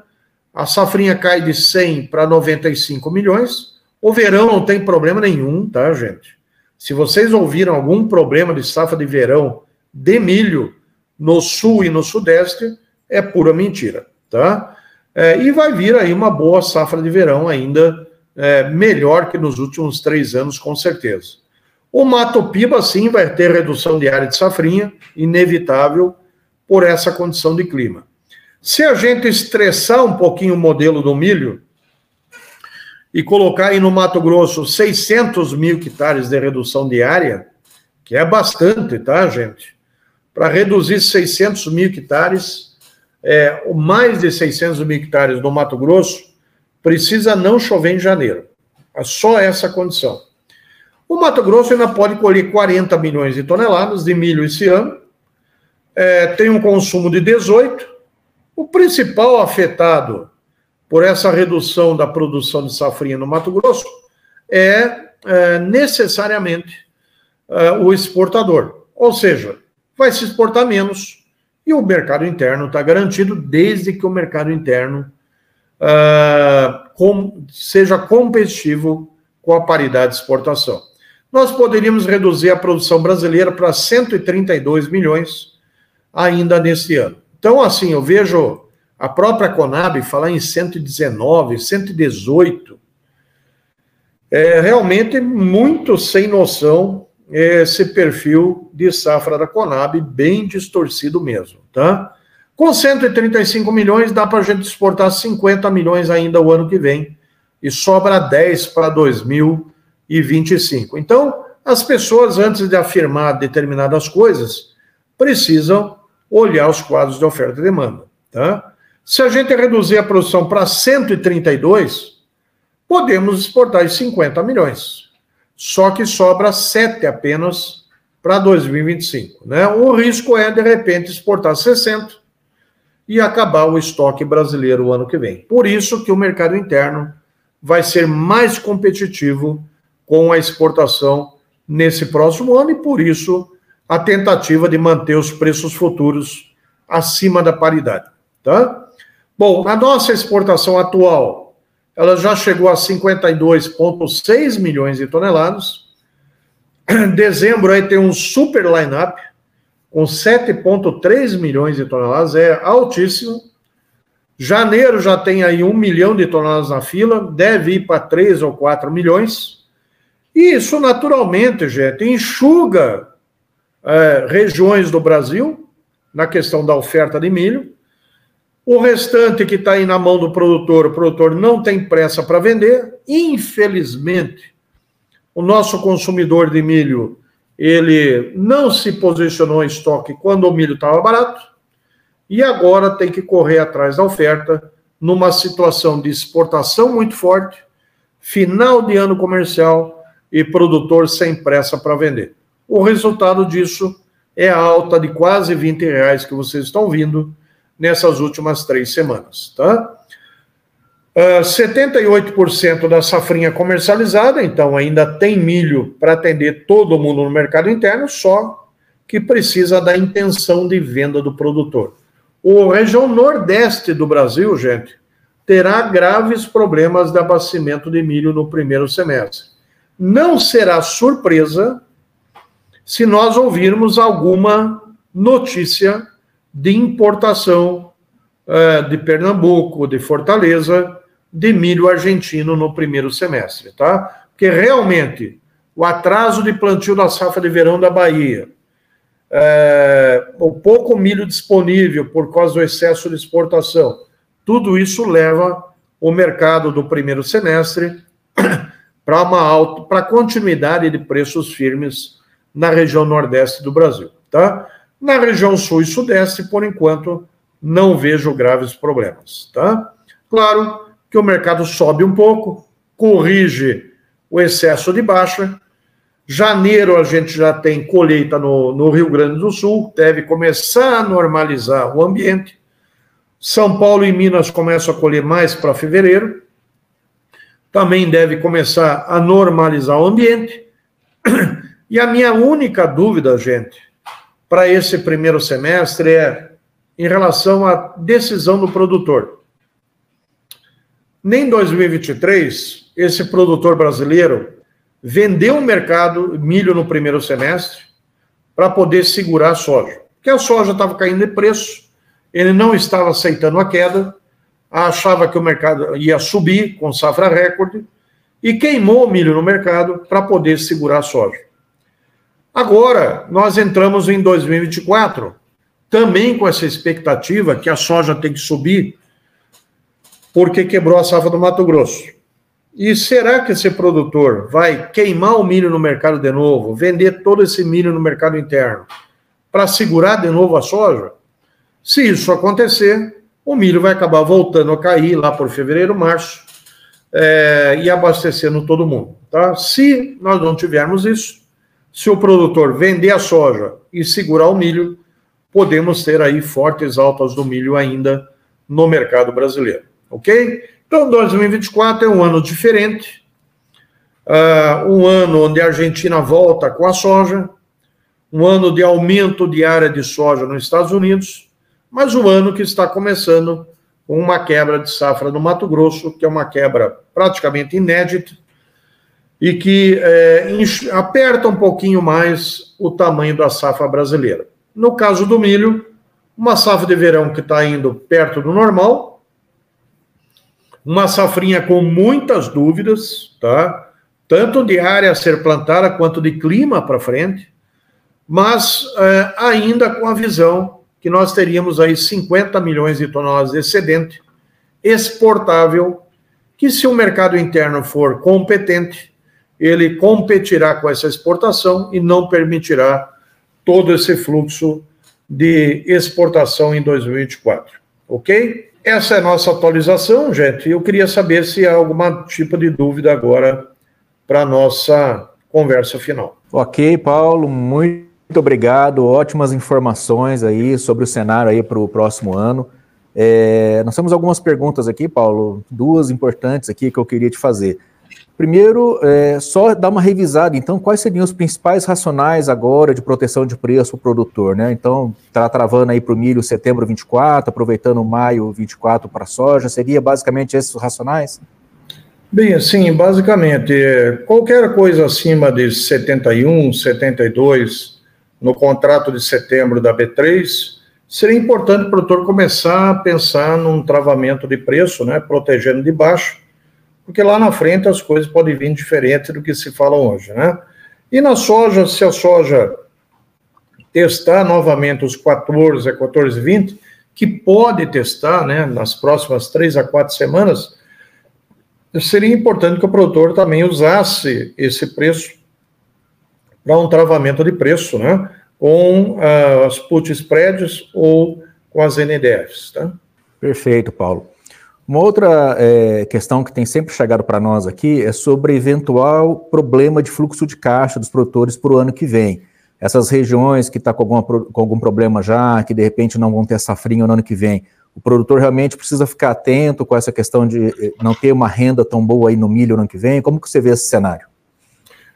A safrinha cai de 100 para 95 milhões. O verão não tem problema nenhum, tá, gente? Se vocês ouviram algum problema de safra de verão de milho no sul e no sudeste, é pura mentira, tá? É, e vai vir aí uma boa safra de verão ainda, é, melhor que nos últimos três anos, com certeza. O Mato Piba, sim, vai ter redução de área de safrinha, inevitável por essa condição de clima. Se a gente estressar um pouquinho o modelo do milho, e colocar aí no Mato Grosso 600 mil hectares de redução de área, que é bastante, tá, gente? Para reduzir 600 mil hectares, é, mais de 600 mil hectares no Mato Grosso, precisa não chover em janeiro. É só essa condição. O Mato Grosso ainda pode colher 40 milhões de toneladas de milho esse ano, é, tem um consumo de 18. O principal afetado por essa redução da produção de safrinha no Mato Grosso é, é necessariamente é, o exportador. Ou seja, vai se exportar menos e o mercado interno está garantido desde que o mercado interno é, com, seja competitivo com a paridade de exportação. Nós poderíamos reduzir a produção brasileira para 132 milhões ainda nesse ano. Então, assim, eu vejo a própria Conab falar em 119, 118. É realmente muito sem noção esse perfil de safra da Conab, bem distorcido mesmo, tá? Com 135 milhões, dá para a gente exportar 50 milhões ainda o ano que vem, e sobra 10 para 2025. Então, as pessoas, antes de afirmar determinadas coisas, precisam olhar os quadros de oferta e demanda, tá? Se a gente reduzir a produção para 132, podemos exportar 50 milhões. Só que sobra 7 apenas para 2025. Né? O risco é, de repente, exportar 60 e acabar o estoque brasileiro o ano que vem. Por isso que o mercado interno vai ser mais competitivo com a exportação nesse próximo ano e, por isso, a tentativa de manter os preços futuros acima da paridade. Tá? Bom, a nossa exportação atual, ela já chegou a 52,6 milhões de toneladas. Dezembro aí tem um super line-up com 7,3 milhões de toneladas, é altíssimo. Janeiro já tem aí um milhão de toneladas na fila, deve ir para 3 ou 4 milhões. E isso, naturalmente, gente, enxuga é, regiões do Brasil na questão da oferta de milho o restante que está aí na mão do produtor, o produtor não tem pressa para vender. Infelizmente, o nosso consumidor de milho, ele não se posicionou em estoque quando o milho estava barato e agora tem que correr atrás da oferta numa situação de exportação muito forte, final de ano comercial e produtor sem pressa para vender. O resultado disso é a alta de quase 20 reais que vocês estão vindo nessas últimas três semanas, tá? Uh, ah, 78% da safrinha comercializada, então ainda tem milho para atender todo mundo no mercado interno, só que precisa da intenção de venda do produtor. O região nordeste do Brasil, gente, terá graves problemas de abastecimento de milho no primeiro semestre. Não será surpresa se nós ouvirmos alguma notícia de importação uh, de Pernambuco, de Fortaleza, de milho argentino no primeiro semestre, tá? Porque realmente o atraso de plantio da safra de verão da Bahia, é, o pouco milho disponível por causa do excesso de exportação, tudo isso leva o mercado do primeiro semestre para uma alta, para continuidade de preços firmes na região nordeste do Brasil, tá? Na região sul e sudeste, por enquanto, não vejo graves problemas, tá? Claro que o mercado sobe um pouco, corrige o excesso de baixa. Janeiro a gente já tem colheita no, no Rio Grande do Sul, deve começar a normalizar o ambiente. São Paulo e Minas começam a colher mais para fevereiro. Também deve começar a normalizar o ambiente. E a minha única dúvida, gente, para esse primeiro semestre é em relação à decisão do produtor. Nem em 2023, esse produtor brasileiro vendeu o mercado milho no primeiro semestre para poder segurar a soja. Porque a soja estava caindo de preço, ele não estava aceitando a queda, achava que o mercado ia subir com safra recorde e queimou o milho no mercado para poder segurar a soja. Agora, nós entramos em 2024, também com essa expectativa que a soja tem que subir, porque quebrou a safra do Mato Grosso. E será que esse produtor vai queimar o milho no mercado de novo, vender todo esse milho no mercado interno, para segurar de novo a soja? Se isso acontecer, o milho vai acabar voltando a cair lá por fevereiro, março, é, e abastecendo todo mundo. Tá? Se nós não tivermos isso, se o produtor vender a soja e segurar o milho, podemos ter aí fortes altas do milho ainda no mercado brasileiro, ok? Então, 2024 é um ano diferente, uh, um ano onde a Argentina volta com a soja, um ano de aumento de área de soja nos Estados Unidos, mas um ano que está começando com uma quebra de safra no Mato Grosso, que é uma quebra praticamente inédita, e que é, aperta um pouquinho mais o tamanho da safra brasileira. No caso do milho, uma safra de verão que está indo perto do normal, uma safrinha com muitas dúvidas, tá? Tanto de área a ser plantada quanto de clima para frente, mas é, ainda com a visão que nós teríamos aí 50 milhões de toneladas de excedente exportável, que se o mercado interno for competente, ele competirá com essa exportação e não permitirá todo esse fluxo de exportação em 2024. Ok? Essa é a nossa atualização, gente. Eu queria saber se há algum tipo de dúvida agora para a nossa conversa final. Ok, Paulo, muito obrigado. Ótimas informações aí sobre o cenário aí para o próximo ano. É, nós temos algumas perguntas aqui, Paulo, duas importantes aqui que eu queria te fazer. Primeiro, é, só dar uma revisada, então, quais seriam os principais racionais agora de proteção de preço para o produtor, né? Então, está travando aí para o milho setembro 24, aproveitando maio 24 para a soja, seria basicamente esses racionais? Bem, assim, basicamente, qualquer coisa acima de 71, 72 no contrato de setembro da B3, seria importante o produtor começar a pensar num travamento de preço, né, protegendo de baixo, porque lá na frente as coisas podem vir diferente do que se fala hoje, né? E na soja, se a soja testar novamente os 14 a 14,20, que pode testar, né, nas próximas três a quatro semanas, seria importante que o produtor também usasse esse preço para um travamento de preço, né, com uh, as put spreads ou com as NDFs, tá? Perfeito, Paulo. Uma outra é, questão que tem sempre chegado para nós aqui é sobre eventual problema de fluxo de caixa dos produtores para o ano que vem. essas regiões que estão tá com, com algum problema já, que de repente não vão ter safrinha no ano que vem, o produtor realmente precisa ficar atento com essa questão de eh, não ter uma renda tão boa aí no milho no ano que vem? Como que você vê esse cenário?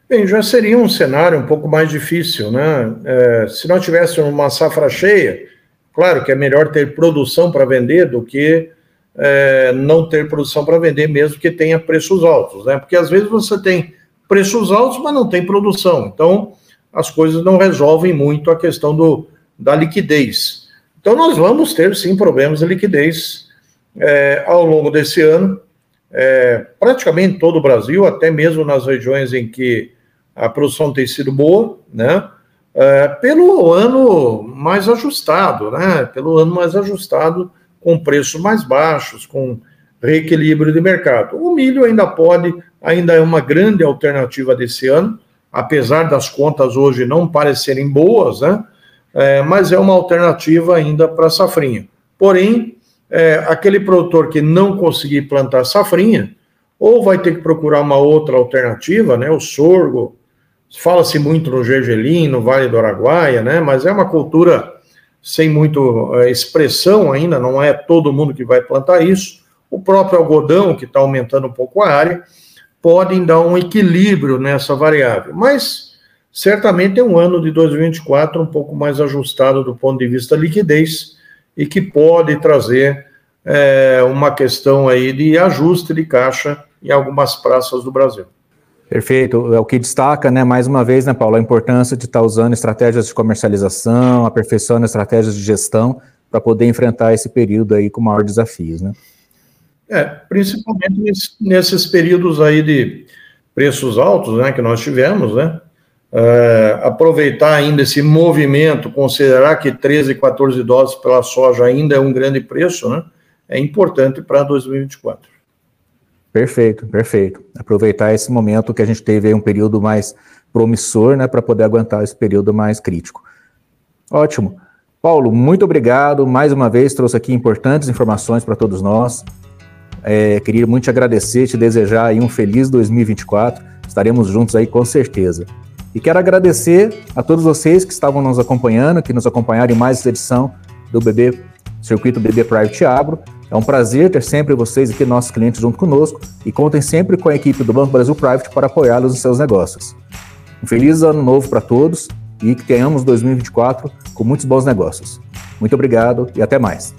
Bem, já seria um cenário um pouco mais difícil, né? É, se nós tivéssemos uma safra cheia, claro que é melhor ter produção para vender do que é, não ter produção para vender, mesmo que tenha preços altos, né? Porque às vezes você tem preços altos, mas não tem produção. Então, as coisas não resolvem muito a questão do, da liquidez. Então, nós vamos ter, sim, problemas de liquidez é, ao longo desse ano, é, praticamente todo o Brasil, até mesmo nas regiões em que a produção tem sido boa, né? É, pelo ano mais ajustado, né? Pelo ano mais ajustado, com preços mais baixos, com reequilíbrio de mercado. O milho ainda pode, ainda é uma grande alternativa desse ano, apesar das contas hoje não parecerem boas, né? É, mas é uma alternativa ainda para safrinha. Porém, é, aquele produtor que não conseguir plantar safrinha, ou vai ter que procurar uma outra alternativa, né? O sorgo, fala-se muito no gergelim, no Vale do Araguaia, né? Mas é uma cultura sem muito é, expressão ainda, não é todo mundo que vai plantar isso. O próprio algodão, que está aumentando um pouco a área, podem dar um equilíbrio nessa variável. Mas certamente é um ano de 2024 um pouco mais ajustado do ponto de vista liquidez e que pode trazer é, uma questão aí de ajuste de caixa em algumas praças do Brasil. Perfeito. É o que destaca, né, mais uma vez, né, Paulo, a importância de estar usando estratégias de comercialização, aperfeiçoando estratégias de gestão para poder enfrentar esse período aí com maiores desafios, né? É, principalmente nesses períodos aí de preços altos, né, que nós tivemos, né? É, aproveitar ainda esse movimento, considerar que 13, 14 dólares pela soja ainda é um grande preço, né? É importante para 2024. Perfeito, perfeito. Aproveitar esse momento que a gente teve aí um período mais promissor, né, para poder aguentar esse período mais crítico. Ótimo. Paulo, muito obrigado. Mais uma vez trouxe aqui importantes informações para todos nós. É, queria muito te agradecer, te desejar aí um feliz 2024. Estaremos juntos aí com certeza. E quero agradecer a todos vocês que estavam nos acompanhando, que nos acompanharam em mais essa edição do BB Circuito BB Private Agro. É um prazer ter sempre vocês aqui, nossos clientes, junto conosco e contem sempre com a equipe do Banco Brasil Private para apoiá-los nos seus negócios. Um feliz ano novo para todos e que tenhamos 2024 com muitos bons negócios. Muito obrigado e até mais.